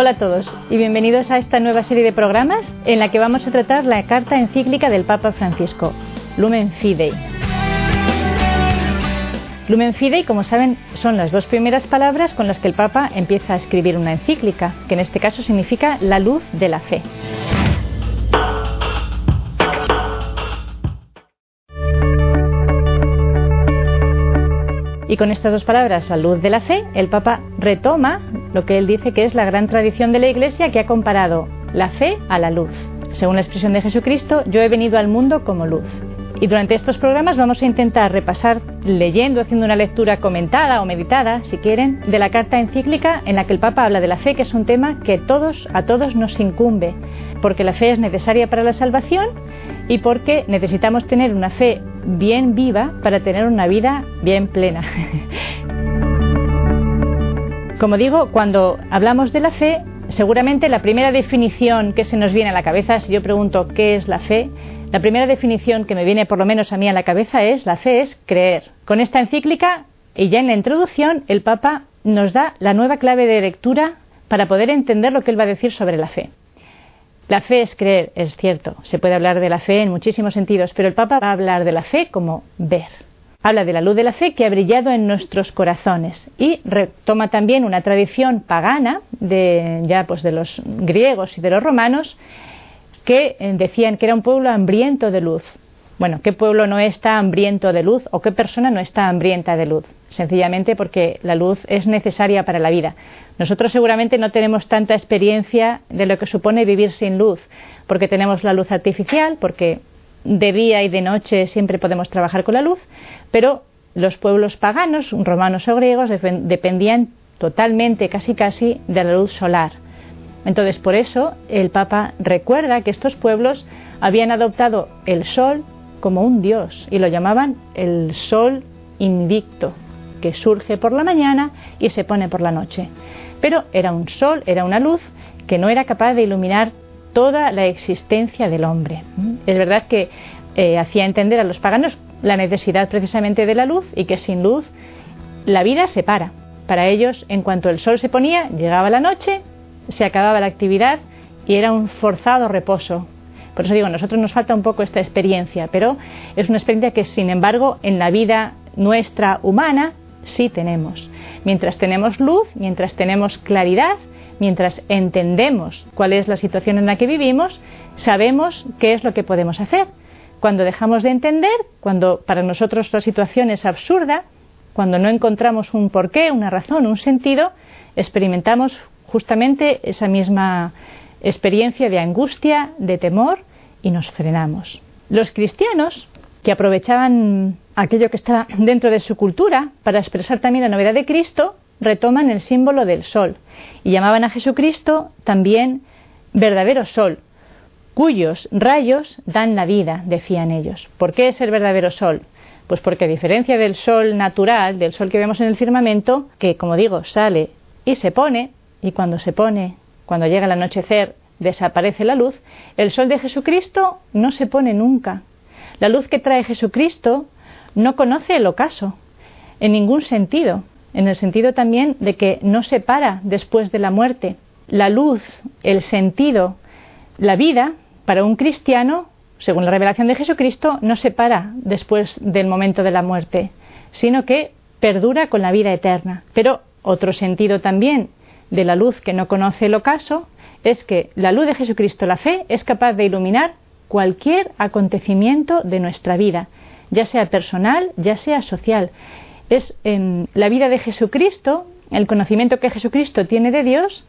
Hola a todos y bienvenidos a esta nueva serie de programas en la que vamos a tratar la carta encíclica del Papa Francisco, Lumen Fidei. Lumen Fidei, como saben, son las dos primeras palabras con las que el Papa empieza a escribir una encíclica, que en este caso significa la luz de la fe. Y con estas dos palabras, la luz de la fe, el Papa retoma lo que él dice que es la gran tradición de la Iglesia que ha comparado la fe a la luz. Según la expresión de Jesucristo, yo he venido al mundo como luz. Y durante estos programas vamos a intentar repasar, leyendo, haciendo una lectura comentada o meditada, si quieren, de la carta encíclica en la que el Papa habla de la fe, que es un tema que todos, a todos nos incumbe, porque la fe es necesaria para la salvación y porque necesitamos tener una fe bien viva para tener una vida bien plena. Como digo, cuando hablamos de la fe, seguramente la primera definición que se nos viene a la cabeza, si yo pregunto qué es la fe, la primera definición que me viene por lo menos a mí a la cabeza es la fe es creer. Con esta encíclica y ya en la introducción el Papa nos da la nueva clave de lectura para poder entender lo que él va a decir sobre la fe. La fe es creer, es cierto. Se puede hablar de la fe en muchísimos sentidos, pero el Papa va a hablar de la fe como ver. Habla de la luz de la fe que ha brillado en nuestros corazones y retoma también una tradición pagana de ya pues de los griegos y de los romanos que eh, decían que era un pueblo hambriento de luz. Bueno, ¿qué pueblo no está hambriento de luz o qué persona no está hambrienta de luz? Sencillamente porque la luz es necesaria para la vida. Nosotros seguramente no tenemos tanta experiencia de lo que supone vivir sin luz, porque tenemos la luz artificial, porque de día y de noche siempre podemos trabajar con la luz, pero los pueblos paganos, romanos o griegos, dependían totalmente, casi casi, de la luz solar. Entonces, por eso el Papa recuerda que estos pueblos habían adoptado el sol como un dios y lo llamaban el sol invicto, que surge por la mañana y se pone por la noche pero era un sol, era una luz que no era capaz de iluminar toda la existencia del hombre. Es verdad que eh, hacía entender a los paganos la necesidad precisamente de la luz y que sin luz la vida se para. Para ellos, en cuanto el sol se ponía, llegaba la noche, se acababa la actividad y era un forzado reposo. Por eso digo, nosotros nos falta un poco esta experiencia, pero es una experiencia que, sin embargo, en la vida nuestra humana sí tenemos. Mientras tenemos luz, mientras tenemos claridad, mientras entendemos cuál es la situación en la que vivimos, sabemos qué es lo que podemos hacer. Cuando dejamos de entender, cuando para nosotros la situación es absurda, cuando no encontramos un porqué, una razón, un sentido, experimentamos justamente esa misma experiencia de angustia, de temor y nos frenamos. Los cristianos que aprovechaban aquello que está dentro de su cultura para expresar también la novedad de Cristo, retoman el símbolo del sol y llamaban a Jesucristo también verdadero sol, cuyos rayos dan la vida, decían ellos. ¿Por qué es el verdadero sol? Pues porque a diferencia del sol natural, del sol que vemos en el firmamento, que como digo sale y se pone, y cuando se pone, cuando llega el anochecer, desaparece la luz, el sol de Jesucristo no se pone nunca. La luz que trae Jesucristo no conoce el ocaso, en ningún sentido, en el sentido también de que no se para después de la muerte. La luz, el sentido, la vida, para un cristiano, según la revelación de Jesucristo, no se para después del momento de la muerte, sino que perdura con la vida eterna. Pero otro sentido también de la luz que no conoce el ocaso es que la luz de Jesucristo, la fe, es capaz de iluminar cualquier acontecimiento de nuestra vida, ya sea personal, ya sea social. Es en la vida de Jesucristo, el conocimiento que Jesucristo tiene de Dios,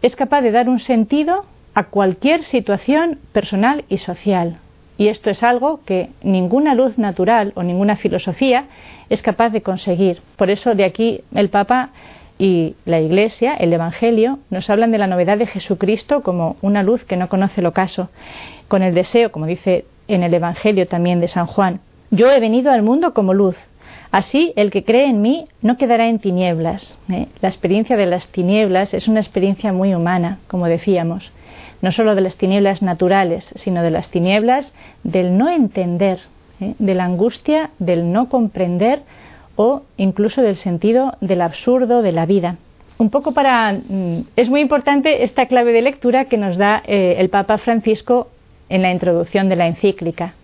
es capaz de dar un sentido a cualquier situación personal y social. Y esto es algo que ninguna luz natural o ninguna filosofía es capaz de conseguir. Por eso de aquí el Papa y la Iglesia, el Evangelio, nos hablan de la novedad de Jesucristo como una luz que no conoce el ocaso, con el deseo, como dice en el Evangelio también de San Juan, yo he venido al mundo como luz. Así, el que cree en mí no quedará en tinieblas. ¿eh? La experiencia de las tinieblas es una experiencia muy humana, como decíamos. No solo de las tinieblas naturales, sino de las tinieblas del no entender, ¿eh? de la angustia del no comprender o incluso del sentido del absurdo de la vida. un poco para... Mm, es muy importante esta clave de lectura que nos da eh, el Papa Francisco en la introducción de la encíclica,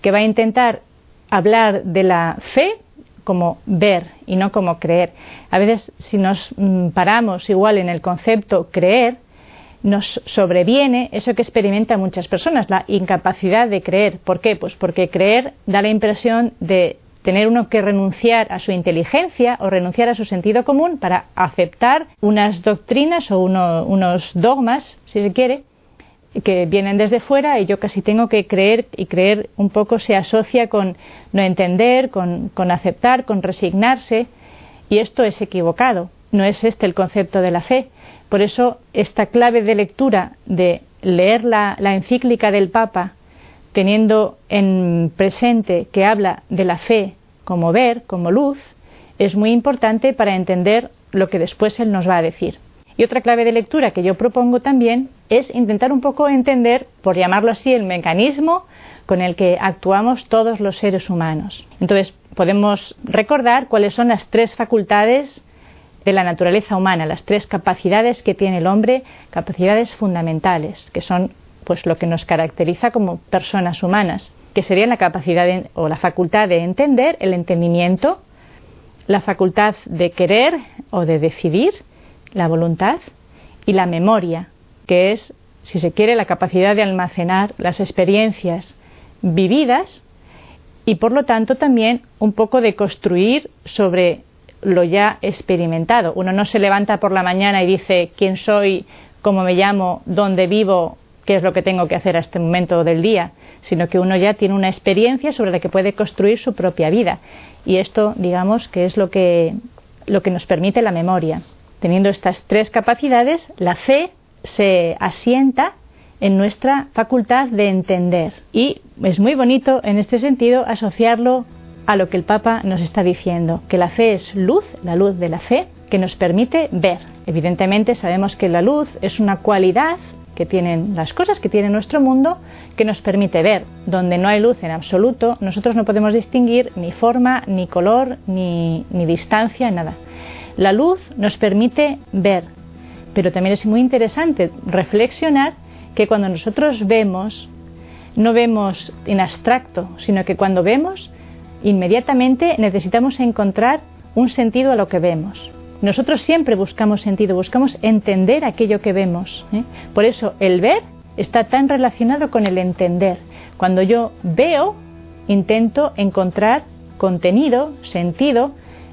que va a intentar hablar de la fe como ver y no como creer. A veces si nos mm, paramos igual en el concepto creer, nos sobreviene eso que experimentan muchas personas, la incapacidad de creer. ¿Por qué? Pues porque creer da la impresión de tener uno que renunciar a su inteligencia o renunciar a su sentido común para aceptar unas doctrinas o unos dogmas, si se quiere, que vienen desde fuera y yo casi tengo que creer y creer un poco se asocia con no entender, con, con aceptar, con resignarse y esto es equivocado. No es este el concepto de la fe. Por eso esta clave de lectura de leer la, la encíclica del Papa teniendo en presente que habla de la fe como ver, como luz, es muy importante para entender lo que después él nos va a decir. Y otra clave de lectura que yo propongo también es intentar un poco entender, por llamarlo así, el mecanismo con el que actuamos todos los seres humanos. Entonces, podemos recordar cuáles son las tres facultades de la naturaleza humana, las tres capacidades que tiene el hombre, capacidades fundamentales, que son pues lo que nos caracteriza como personas humanas que serían la capacidad o la facultad de entender, el entendimiento, la facultad de querer o de decidir, la voluntad, y la memoria, que es, si se quiere, la capacidad de almacenar las experiencias vividas y por lo tanto también un poco de construir sobre lo ya experimentado. Uno no se levanta por la mañana y dice quién soy, cómo me llamo, dónde vivo, qué es lo que tengo que hacer a este momento del día, sino que uno ya tiene una experiencia sobre la que puede construir su propia vida. Y esto, digamos, que es lo que, lo que nos permite la memoria. Teniendo estas tres capacidades, la fe se asienta en nuestra facultad de entender. Y es muy bonito en este sentido asociarlo a lo que el Papa nos está diciendo, que la fe es luz, la luz de la fe, que nos permite ver. Evidentemente sabemos que la luz es una cualidad que tienen las cosas que tiene nuestro mundo que nos permite ver. Donde no hay luz en absoluto, nosotros no podemos distinguir ni forma, ni color, ni, ni distancia, nada. La luz nos permite ver, pero también es muy interesante reflexionar que cuando nosotros vemos, no vemos en abstracto, sino que cuando vemos, inmediatamente necesitamos encontrar un sentido a lo que vemos. Nosotros siempre buscamos sentido, buscamos entender aquello que vemos. ¿eh? Por eso el ver está tan relacionado con el entender. Cuando yo veo, intento encontrar contenido, sentido,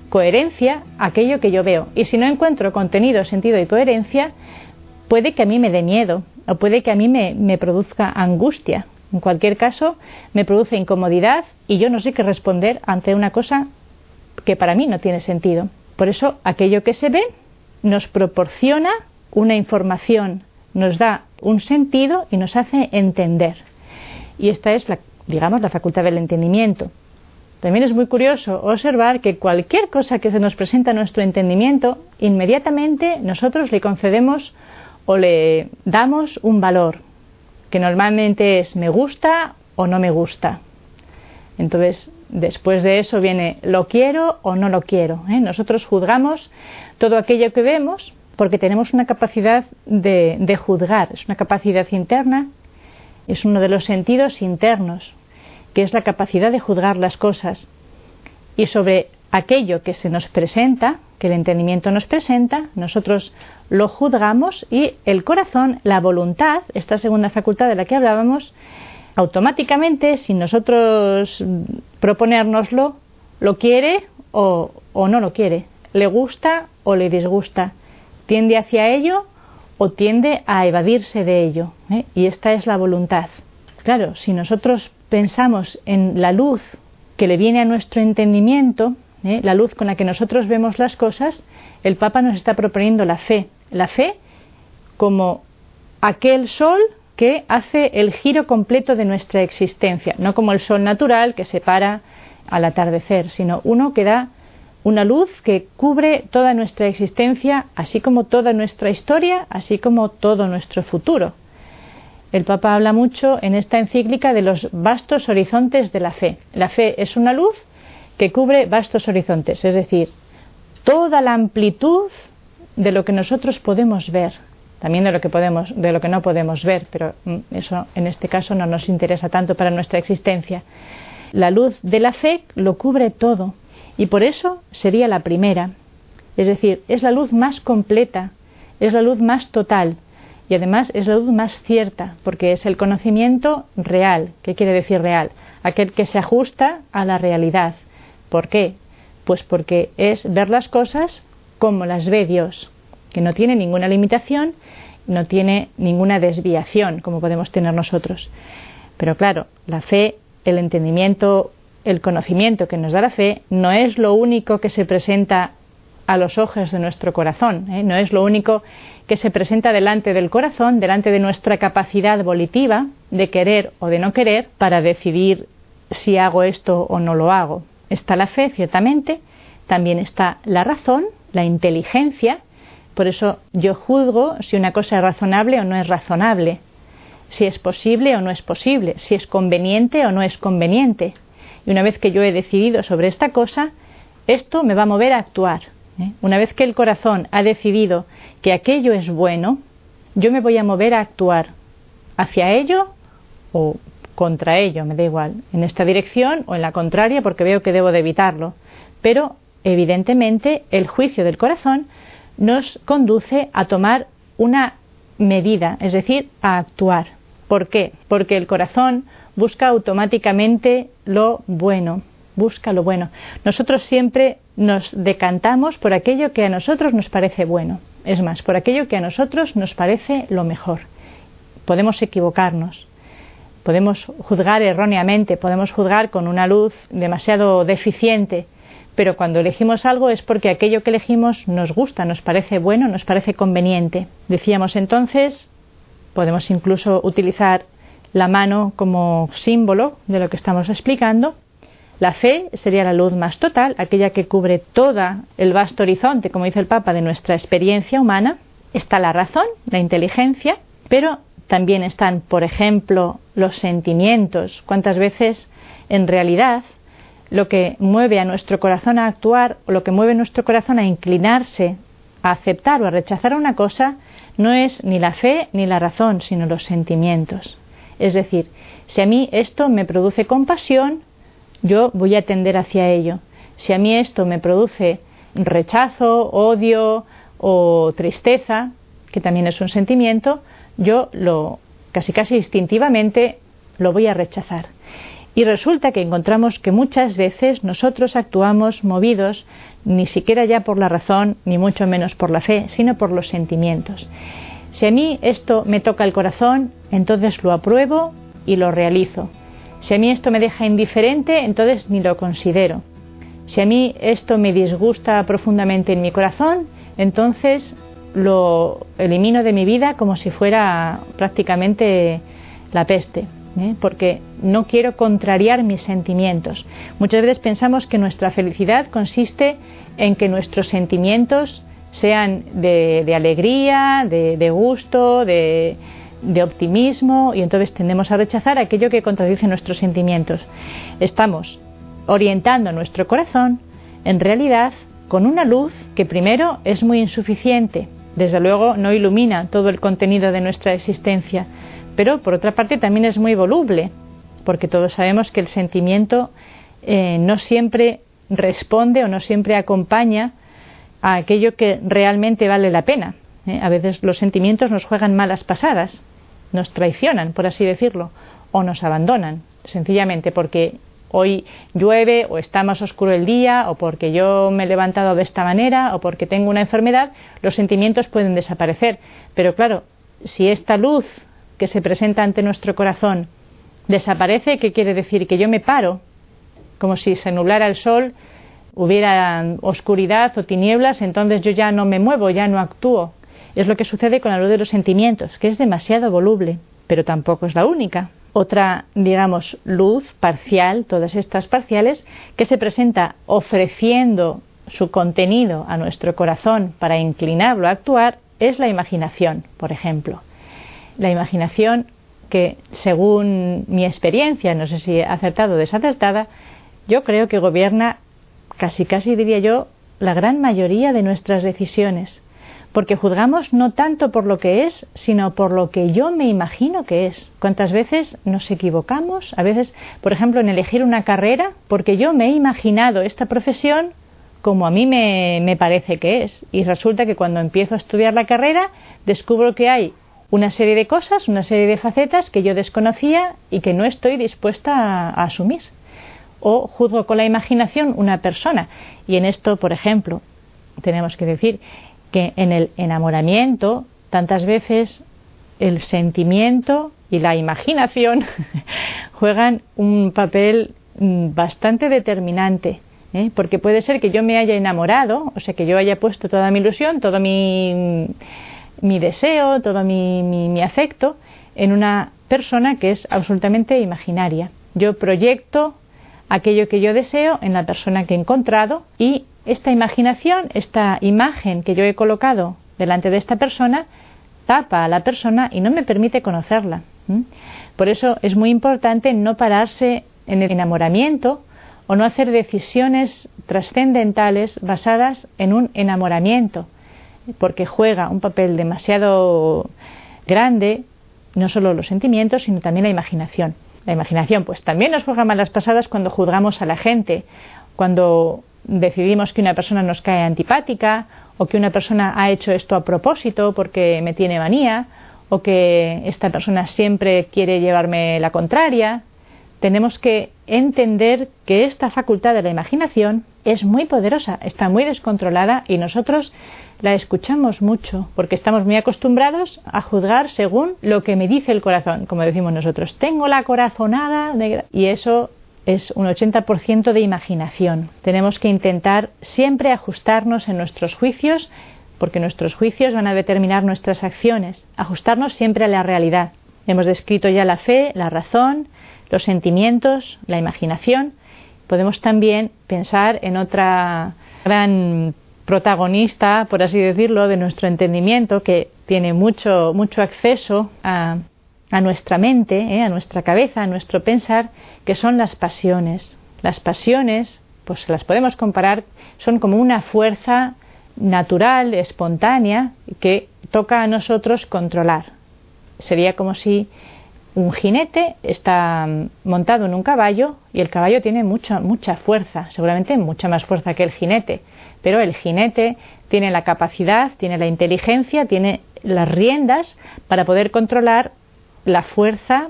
coherencia, aquello que yo veo. Y si no encuentro contenido, sentido y coherencia, puede que a mí me dé miedo o puede que a mí me, me produzca angustia. En cualquier caso, me produce incomodidad y yo no sé qué responder ante una cosa que para mí no tiene sentido. Por eso aquello que se ve nos proporciona una información, nos da un sentido y nos hace entender. Y esta es la, digamos, la facultad del entendimiento. También es muy curioso observar que cualquier cosa que se nos presenta a nuestro entendimiento, inmediatamente nosotros le concedemos o le damos un valor, que normalmente es me gusta o no me gusta. Entonces, después de eso viene lo quiero o no lo quiero. ¿eh? Nosotros juzgamos todo aquello que vemos porque tenemos una capacidad de, de juzgar, es una capacidad interna, es uno de los sentidos internos, que es la capacidad de juzgar las cosas. Y sobre aquello que se nos presenta, que el entendimiento nos presenta, nosotros lo juzgamos y el corazón, la voluntad, esta segunda facultad de la que hablábamos, automáticamente, sin nosotros proponérnoslo, lo quiere o, no lo quiere, le gusta o le disgusta, tiende hacia ello o tiende a evadirse de ello. ¿eh? Y esta es la voluntad. Claro, si nosotros pensamos en la luz que le viene a nuestro entendimiento, ¿eh? la luz con la que nosotros vemos las cosas, el Papa nos está proponiendo la fe. La fe como aquel sol que hace el giro completo de nuestra existencia, no como el sol natural que se para al atardecer, sino uno que da una luz que cubre toda nuestra existencia, así como toda nuestra historia, así como todo nuestro futuro. El Papa habla mucho en esta encíclica de los vastos horizontes de la fe. La fe es una luz que cubre vastos horizontes, es decir, toda la amplitud de lo que nosotros podemos ver, también de lo que podemos, de lo que no podemos ver, pero mm, eso en este caso no nos interesa tanto para nuestra existencia. La luz de la fe lo cubre todo y por eso sería la primera. Es decir, es la luz más completa, es la luz más total y además es la luz más cierta, porque es el conocimiento real. ¿Qué quiere decir real? Aquel que se ajusta a la realidad. ¿Por qué? Pues porque es ver las cosas como las ve Dios que no tiene ninguna limitación, no tiene ninguna desviación como podemos tener nosotros. Pero claro, la fe, el entendimiento, el conocimiento que nos da la fe no es lo único que se presenta a los ojos de nuestro corazón, ¿eh? no es lo único que se presenta delante del corazón, delante de nuestra capacidad volitiva de querer o de no querer para decidir si hago esto o no lo hago. Está la fe, ciertamente, también está la razón, la inteligencia, por eso yo juzgo si una cosa es razonable o no es razonable, si es posible o no es posible, si es conveniente o no es conveniente. Y una vez que yo he decidido sobre esta cosa, esto me va a mover a actuar. ¿eh? Una vez que el corazón ha decidido que aquello es bueno, yo me voy a mover a actuar hacia ello o contra ello, me da igual, en esta dirección o en la contraria porque veo que debo de evitarlo. Pero, evidentemente, el juicio del corazón nos conduce a tomar una medida, es decir, a actuar. ¿Por qué? Porque el corazón busca automáticamente lo bueno, busca lo bueno. Nosotros siempre nos decantamos por aquello que a nosotros nos parece bueno, es más, por aquello que a nosotros nos parece lo mejor. Podemos equivocarnos, podemos juzgar erróneamente, podemos juzgar con una luz demasiado deficiente, pero cuando elegimos algo es porque aquello que elegimos nos gusta, nos parece bueno, nos parece conveniente. Decíamos entonces, podemos incluso utilizar la mano como símbolo de lo que estamos explicando. La fe sería la luz más total, aquella que cubre todo el vasto horizonte, como dice el Papa, de nuestra experiencia humana. Está la razón, la inteligencia, pero también están, por ejemplo, los sentimientos. ¿Cuántas veces en realidad lo que mueve a nuestro corazón a actuar o lo que mueve nuestro corazón a inclinarse a aceptar o a rechazar una cosa no es ni la fe ni la razón, sino los sentimientos. Es decir, si a mí esto me produce compasión, yo voy a tender hacia ello. Si a mí esto me produce rechazo, odio o tristeza, que también es un sentimiento, yo lo casi casi instintivamente lo voy a rechazar. Y resulta que encontramos que muchas veces nosotros actuamos movidos ni siquiera ya por la razón, ni mucho menos por la fe, sino por los sentimientos. Si a mí esto me toca el corazón, entonces lo apruebo y lo realizo. Si a mí esto me deja indiferente, entonces ni lo considero. Si a mí esto me disgusta profundamente en mi corazón, entonces lo elimino de mi vida como si fuera prácticamente la peste. ¿eh? porque no quiero contrariar mis sentimientos. Muchas veces pensamos que nuestra felicidad consiste en que nuestros sentimientos sean de, alegría, de, gusto, de, de optimismo y entonces tendemos a rechazar aquello que contradice nuestros sentimientos. Estamos orientando nuestro corazón en realidad con una luz que primero es muy insuficiente, desde luego no ilumina todo el contenido de nuestra existencia, pero por otra parte también es muy voluble, porque todos sabemos que el sentimiento eh, no siempre responde o no siempre acompaña a aquello que realmente vale la pena. ¿eh? A veces los sentimientos nos juegan malas pasadas, nos traicionan, por así decirlo, o nos abandonan, sencillamente porque hoy llueve o está más oscuro el día o porque yo me he levantado de esta manera o porque tengo una enfermedad, los sentimientos pueden desaparecer. Pero claro, si esta luz que se presenta ante nuestro corazón desaparece, ¿qué quiere decir? Que yo me paro, como si se nublara el sol, hubiera oscuridad o tinieblas, entonces yo ya no me muevo, ya no actúo. Es lo que sucede con la luz de los sentimientos, que es demasiado voluble, pero tampoco es la única. Otra, digamos, luz parcial, todas estas parciales, que se presenta ofreciendo su contenido a nuestro corazón para inclinarlo a actuar, es la imaginación, por ejemplo la imaginación que, según mi experiencia, no sé si acertada o desacertada, yo creo que gobierna casi casi diría yo la gran mayoría de nuestras decisiones, porque juzgamos no tanto por lo que es, sino por lo que yo me imagino que es. ¿Cuántas veces nos equivocamos? A veces, por ejemplo, en elegir una carrera, porque yo me he imaginado esta profesión como a mí me, me parece que es. Y resulta que cuando empiezo a estudiar la carrera, descubro que hay una serie de cosas, una serie de facetas que yo desconocía y que no estoy dispuesta a, asumir. O juzgo con la imaginación una persona. Y en esto, por ejemplo, tenemos que decir que en el enamoramiento tantas veces el sentimiento y la imaginación juegan un papel mm, bastante determinante. ¿eh? Porque puede ser que yo me haya enamorado, o sea, que yo haya puesto toda mi ilusión, todo mi, mi deseo, todo mi, afecto en una persona que es absolutamente imaginaria. Yo proyecto aquello que yo deseo en la persona que he encontrado y esta imaginación, esta imagen que yo he colocado delante de esta persona, tapa a la persona y no me permite conocerla. Por eso es muy importante no pararse en el enamoramiento o no hacer decisiones trascendentales basadas en un enamoramiento, porque juega un papel demasiado grande no solo los sentimientos, sino también la imaginación. La imaginación, pues también nos juega malas pasadas cuando juzgamos a la gente, cuando decidimos que una persona nos cae antipática o que una persona ha hecho esto a propósito porque me tiene manía o que esta persona siempre quiere llevarme la contraria. Tenemos que entender que esta facultad de la imaginación es muy poderosa, está muy descontrolada y nosotros la escuchamos mucho porque estamos muy acostumbrados a juzgar según lo que me dice el corazón, como decimos nosotros. Tengo la corazonada y eso es un 80% de imaginación. Tenemos que intentar siempre ajustarnos en nuestros juicios porque nuestros juicios van a determinar nuestras acciones, ajustarnos siempre a la realidad. Hemos descrito ya la fe, la razón, los sentimientos, la imaginación. Podemos también pensar en otra gran protagonista, por así decirlo, de nuestro entendimiento, que tiene mucho, mucho acceso a, nuestra mente, ¿eh? a nuestra cabeza, a nuestro pensar, que son las pasiones. Las pasiones, pues las podemos comparar, son como una fuerza natural, espontánea, que toca a nosotros controlar. Sería como si un jinete está montado en un caballo y el caballo tiene mucha, mucha fuerza, seguramente mucha más fuerza que el jinete, pero el jinete tiene la capacidad, tiene la inteligencia, tiene las riendas para poder controlar la fuerza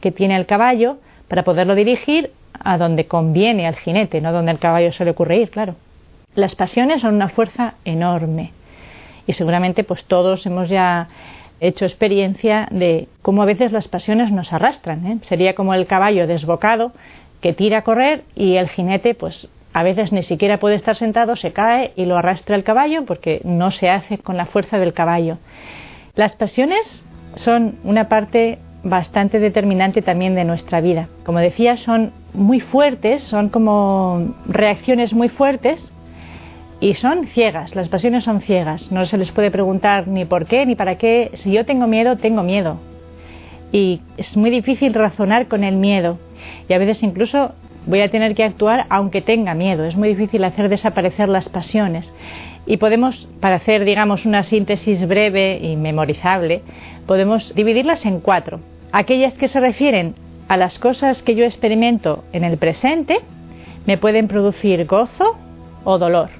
que tiene el caballo para poderlo dirigir a donde conviene al jinete, no donde el caballo se le ocurre ir, claro. Las pasiones son una fuerza enorme y seguramente pues todos hemos ya hecho experiencia de cómo a veces las pasiones nos arrastran. ¿eh? Sería como el caballo desbocado que tira a correr y el jinete pues a veces ni siquiera puede estar sentado, se cae y lo arrastra el caballo porque no se hace con la fuerza del caballo. Las pasiones son una parte bastante determinante también de nuestra vida. Como decía, son muy fuertes, son como reacciones muy fuertes y son ciegas, las pasiones son ciegas. No se les puede preguntar ni por qué ni para qué. Si yo tengo miedo, tengo miedo. Y es muy difícil razonar con el miedo. Y a veces incluso voy a tener que actuar aunque tenga miedo. Es muy difícil hacer desaparecer las pasiones. Y podemos, para hacer, digamos, una síntesis breve y memorizable, podemos dividirlas en cuatro. Aquellas que se refieren a las cosas que yo experimento en el presente, me pueden producir gozo o dolor.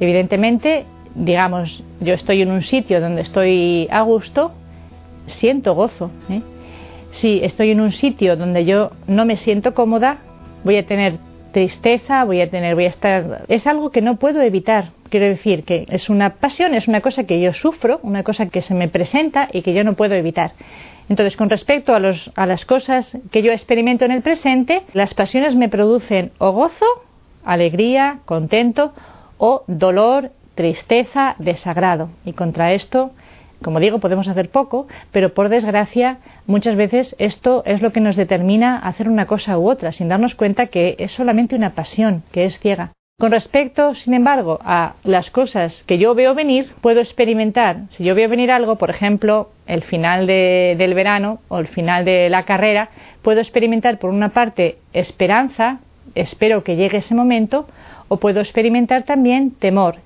Evidentemente, digamos, yo estoy en un sitio donde estoy a gusto, siento gozo. ¿eh? Si estoy en un sitio donde yo no me siento cómoda, voy a tener tristeza, voy a tener, voy a estar. Es algo que no puedo evitar. Quiero decir que es una pasión, es una cosa que yo sufro, una cosa que se me presenta y que yo no puedo evitar. Entonces, con respecto a, los, a las cosas que yo experimento en el presente, las pasiones me producen o gozo, alegría, contento, o dolor, tristeza, desagrado. Y contra esto, como digo, podemos hacer poco, pero por desgracia, muchas veces esto es lo que nos determina hacer una cosa u otra, sin darnos cuenta que es solamente una pasión, que es ciega. Con respecto, sin embargo, a las cosas que yo veo venir, puedo experimentar, si yo veo venir algo, por ejemplo, el final del verano o el final de la carrera, puedo experimentar por una parte esperanza, espero que llegue ese momento, o puedo experimentar también temor,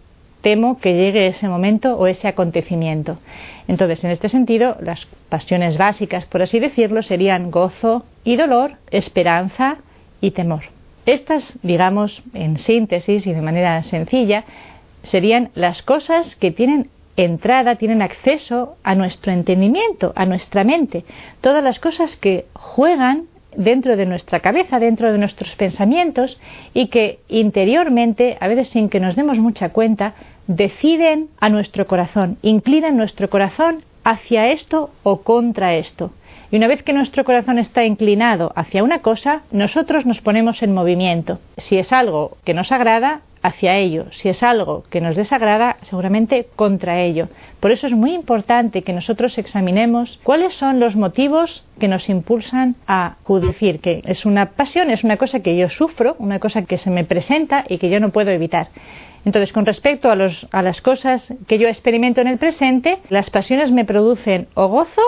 temo que llegue ese momento o ese acontecimiento. Entonces, en este sentido, las pasiones básicas, por así decirlo, serían gozo y dolor, esperanza y temor. Estas, digamos, en síntesis y de manera sencilla, serían las cosas que tienen entrada, tienen acceso a nuestro entendimiento, a nuestra mente, todas las cosas que juegan dentro de nuestra cabeza, dentro de nuestros pensamientos y que interiormente, a veces sin que nos demos mucha cuenta, deciden a nuestro corazón, inclinan nuestro corazón hacia esto o contra esto. Y una vez que nuestro corazón está inclinado hacia una cosa, nosotros nos ponemos en movimiento. Si es algo que nos agrada, hacia ello. Si es algo que nos desagrada, seguramente contra ello. Por eso es muy importante que nosotros examinemos cuáles son los motivos que nos impulsan a decir que es una pasión, es una cosa que yo sufro, una cosa que se me presenta y que yo no puedo evitar. Entonces, con respecto a, a las cosas que yo experimento en el presente, las pasiones me producen o gozo,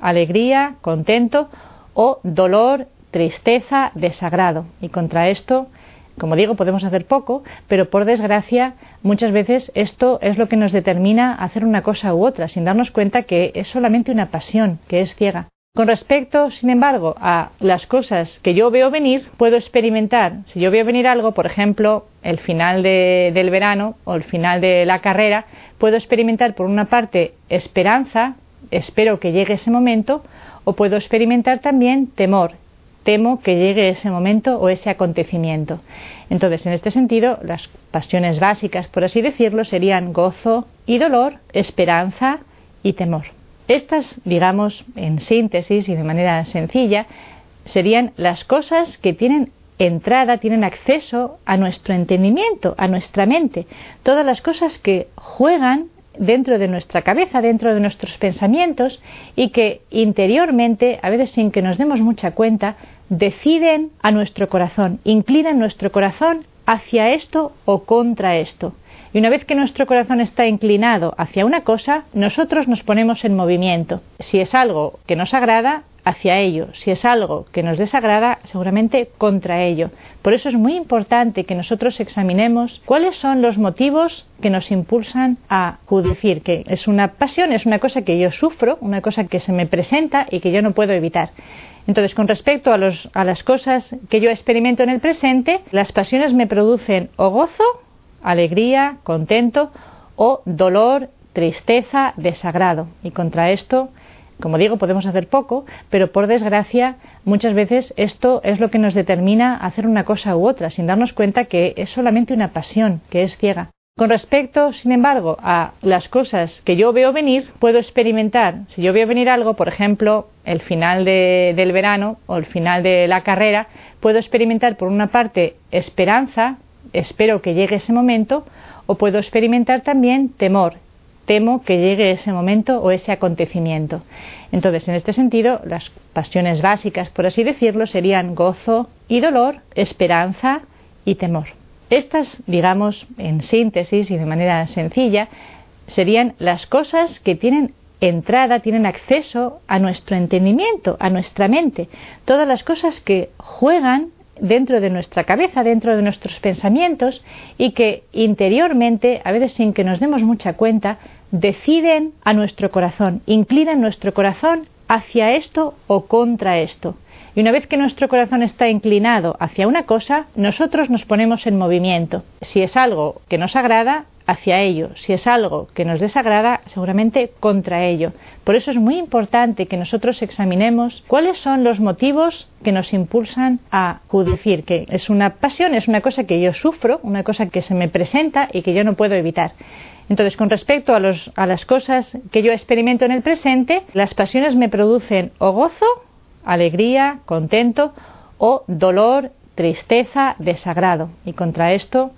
alegría, contento, o dolor, tristeza, desagrado. Y contra esto como digo, podemos hacer poco, pero por desgracia muchas veces esto es lo que nos determina hacer una cosa u otra, sin darnos cuenta que es solamente una pasión, que es ciega. Con respecto, sin embargo, a las cosas que yo veo venir, puedo experimentar, si yo veo venir algo, por ejemplo, el final del verano o el final de la carrera, puedo experimentar por una parte esperanza, espero que llegue ese momento, o puedo experimentar también temor, temo que llegue ese momento o ese acontecimiento. Entonces, en este sentido, las pasiones básicas, por así decirlo, serían gozo y dolor, esperanza y temor. Estas, digamos, en síntesis y de manera sencilla, serían las cosas que tienen entrada, tienen acceso a nuestro entendimiento, a nuestra mente, todas las cosas que juegan dentro de nuestra cabeza, dentro de nuestros pensamientos y que interiormente, a veces sin que nos demos mucha cuenta, deciden a nuestro corazón, inclinan nuestro corazón hacia esto o contra esto. Y una vez que nuestro corazón está inclinado hacia una cosa, nosotros nos ponemos en movimiento. Si es algo que nos agrada, hacia ello. Si es algo que nos desagrada, seguramente contra ello. Por eso es muy importante que nosotros examinemos cuáles son los motivos que nos impulsan a decir que es una pasión, es una cosa que yo sufro, una cosa que se me presenta y que yo no puedo evitar. Entonces, con respecto a las cosas que yo experimento en el presente, las pasiones me producen o gozo, alegría, contento, o dolor, tristeza, desagrado. Y contra esto como digo, podemos hacer poco, pero por desgracia muchas veces esto es lo que nos determina hacer una cosa u otra, sin darnos cuenta que es solamente una pasión, que es ciega. Con respecto, sin embargo, a las cosas que yo veo venir, puedo experimentar. Si yo veo venir algo, por ejemplo, el final del verano o el final de la carrera, puedo experimentar por una parte esperanza, espero que llegue ese momento, o puedo experimentar también temor, temo que llegue ese momento o ese acontecimiento. Entonces, en este sentido, las pasiones básicas, por así decirlo, serían gozo y dolor, esperanza y temor. Estas, digamos, en síntesis y de manera sencilla, serían las cosas que tienen entrada, tienen acceso a nuestro entendimiento, a nuestra mente, todas las cosas que juegan dentro de nuestra cabeza, dentro de nuestros pensamientos y que interiormente, a veces sin que nos demos mucha cuenta, deciden a nuestro corazón, inclinan nuestro corazón hacia esto o contra esto. Y una vez que nuestro corazón está inclinado hacia una cosa, nosotros nos ponemos en movimiento. Si es algo que nos agrada, hacia ello. Si es algo que nos desagrada, seguramente contra ello. Por eso es muy importante que nosotros examinemos cuáles son los motivos que nos impulsan a decir que es una pasión, es una cosa que yo sufro, una cosa que se me presenta y que yo no puedo evitar. Entonces, con respecto a, a las cosas que yo experimento en el presente, las pasiones me producen o gozo, alegría, contento, o dolor, tristeza, desagrado. Y contra esto,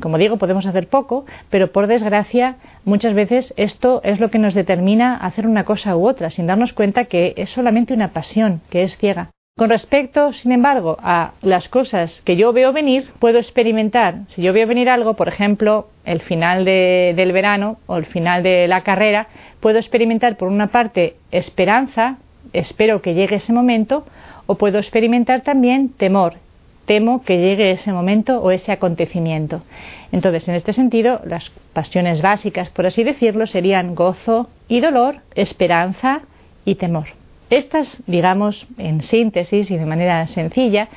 como digo, podemos hacer poco, pero por desgracia muchas veces esto es lo que nos determina hacer una cosa u otra, sin darnos cuenta que es solamente una pasión, que es ciega. Con respecto, sin embargo, a las cosas que yo veo venir, puedo experimentar. Si yo veo venir algo, por ejemplo, el final del verano o el final de la carrera, puedo experimentar por una parte esperanza, espero que llegue ese momento, o puedo experimentar también temor, temo que llegue ese momento o ese acontecimiento. Entonces, en este sentido, las pasiones básicas, por así decirlo, serían gozo y dolor, esperanza y temor. Estas, digamos, en síntesis y de manera sencilla,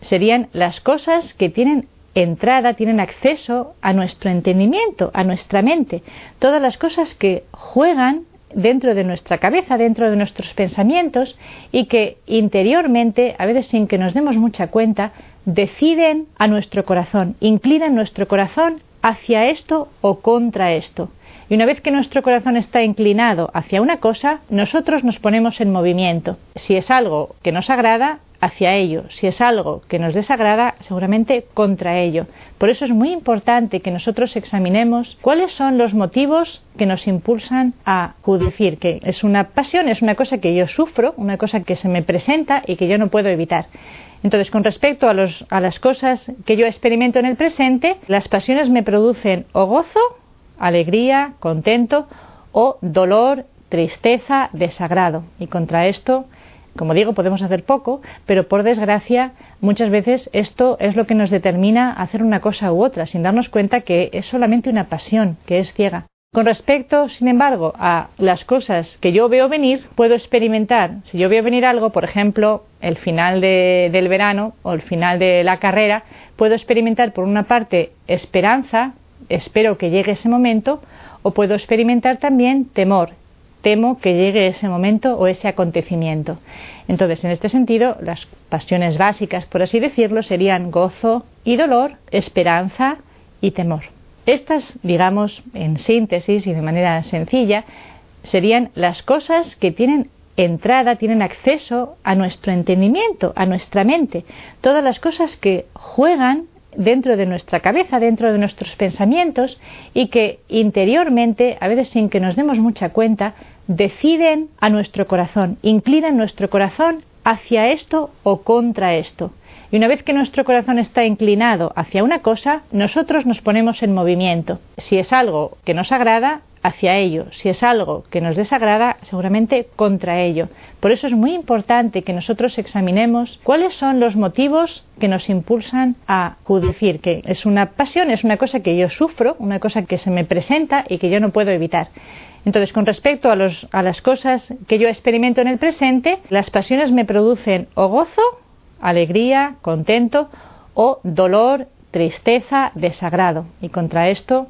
serían las cosas que tienen entrada, tienen acceso a nuestro entendimiento, a nuestra mente, todas las cosas que juegan dentro de nuestra cabeza, dentro de nuestros pensamientos y que interiormente, a veces sin que nos demos mucha cuenta, deciden a nuestro corazón, inclinan nuestro corazón hacia esto o contra esto. Y una vez que nuestro corazón está inclinado hacia una cosa, nosotros nos ponemos en movimiento. Si es algo que nos agrada, hacia ello. Si es algo que nos desagrada, seguramente contra ello. Por eso es muy importante que nosotros examinemos cuáles son los motivos que nos impulsan a decir que es una pasión, es una cosa que yo sufro, una cosa que se me presenta y que yo no puedo evitar. Entonces, con respecto a, a las cosas que yo experimento en el presente, las pasiones me producen o gozo, alegría, contento, o dolor, tristeza, desagrado. Y contra esto como digo, podemos hacer poco, pero por desgracia muchas veces esto es lo que nos determina hacer una cosa u otra, sin darnos cuenta que es solamente una pasión, que es ciega. Con respecto, sin embargo, a las cosas que yo veo venir, puedo experimentar, si yo veo venir algo, por ejemplo, el final del verano o el final de la carrera, puedo experimentar por una parte esperanza, espero que llegue ese momento, o puedo experimentar también temor, temo que llegue ese momento o ese acontecimiento. Entonces, en este sentido, las pasiones básicas, por así decirlo, serían gozo y dolor, esperanza y temor. Estas, digamos, en síntesis y de manera sencilla, serían las cosas que tienen entrada, tienen acceso a nuestro entendimiento, a nuestra mente, todas las cosas que juegan dentro de nuestra cabeza, dentro de nuestros pensamientos y que interiormente, a veces sin que nos demos mucha cuenta, deciden a nuestro corazón, inclinan nuestro corazón hacia esto o contra esto. Y una vez que nuestro corazón está inclinado hacia una cosa, nosotros nos ponemos en movimiento. Si es algo que nos agrada, hacia ello. Si es algo que nos desagrada, seguramente contra ello. Por eso es muy importante que nosotros examinemos cuáles son los motivos que nos impulsan a decir que es una pasión, es una cosa que yo sufro, una cosa que se me presenta y que yo no puedo evitar. Entonces, con respecto a, a las cosas que yo experimento en el presente, las pasiones me producen o gozo, alegría, contento, o dolor, tristeza, desagrado. Y contra esto,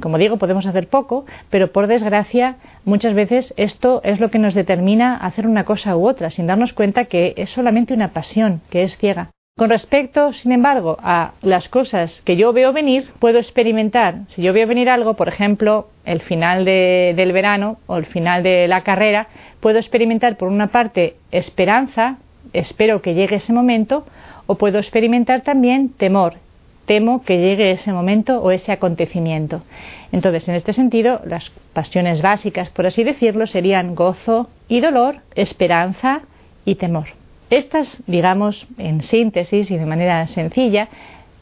como digo, podemos hacer poco, pero por desgracia muchas veces esto es lo que nos determina hacer una cosa u otra, sin darnos cuenta que es solamente una pasión, que es ciega. Con respecto, sin embargo, a las cosas que yo veo venir, puedo experimentar, si yo veo venir algo, por ejemplo, el final del verano o el final de la carrera, puedo experimentar por una parte esperanza, espero que llegue ese momento, o puedo experimentar también temor, temo que llegue ese momento o ese acontecimiento. Entonces, en este sentido, las pasiones básicas, por así decirlo, serían gozo y dolor, esperanza y temor. Estas, digamos, en síntesis y de manera sencilla,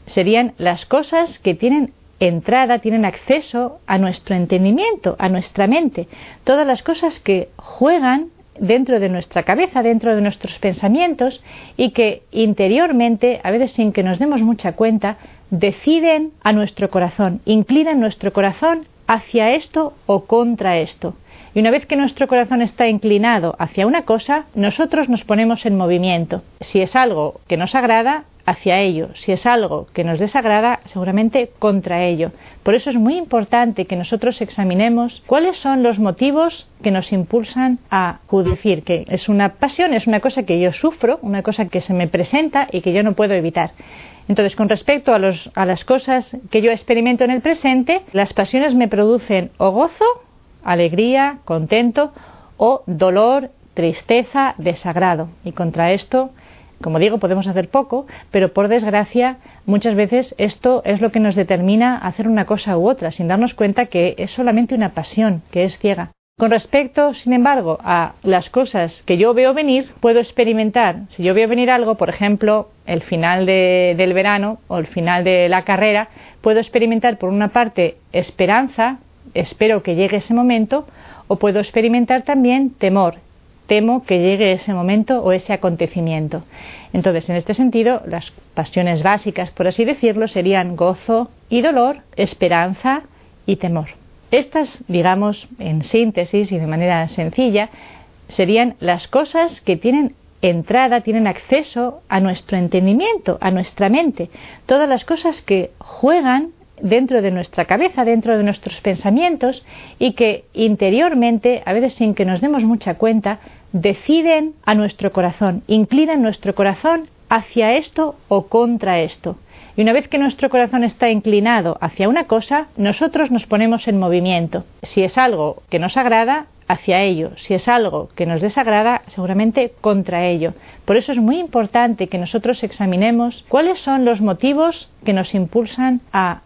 serían las cosas que tienen entrada, tienen acceso a nuestro entendimiento, a nuestra mente, todas las cosas que juegan dentro de nuestra cabeza, dentro de nuestros pensamientos y que interiormente, a veces sin que nos demos mucha cuenta, deciden a nuestro corazón, inclinan nuestro corazón hacia esto o contra esto. Y una vez que nuestro corazón está inclinado hacia una cosa, nosotros nos ponemos en movimiento. Si es algo que nos agrada, hacia ello. Si es algo que nos desagrada, seguramente contra ello. Por eso es muy importante que nosotros examinemos cuáles son los motivos que nos impulsan a decir que es una pasión, es una cosa que yo sufro, una cosa que se me presenta y que yo no puedo evitar. Entonces, con respecto a, a las cosas que yo experimento en el presente, las pasiones me producen o gozo alegría, contento o dolor, tristeza, desagrado. Y contra esto, como digo, podemos hacer poco, pero por desgracia muchas veces esto es lo que nos determina hacer una cosa u otra, sin darnos cuenta que es solamente una pasión, que es ciega. Con respecto, sin embargo, a las cosas que yo veo venir, puedo experimentar. Si yo veo venir algo, por ejemplo, el final del verano o el final de la carrera, puedo experimentar por una parte esperanza, espero que llegue ese momento, o puedo experimentar también temor, temo que llegue ese momento o ese acontecimiento. Entonces, en este sentido, las pasiones básicas, por así decirlo, serían gozo y dolor, esperanza y temor. Estas, digamos, en síntesis y de manera sencilla, serían las cosas que tienen entrada, tienen acceso a nuestro entendimiento, a nuestra mente, todas las cosas que juegan dentro de nuestra cabeza, dentro de nuestros pensamientos y que interiormente, a veces sin que nos demos mucha cuenta, deciden a nuestro corazón, inclinan nuestro corazón hacia esto o contra esto. Y una vez que nuestro corazón está inclinado hacia una cosa, nosotros nos ponemos en movimiento. Si es algo que nos agrada, hacia ello. Si es algo que nos desagrada, seguramente contra ello. Por eso es muy importante que nosotros examinemos cuáles son los motivos que nos impulsan a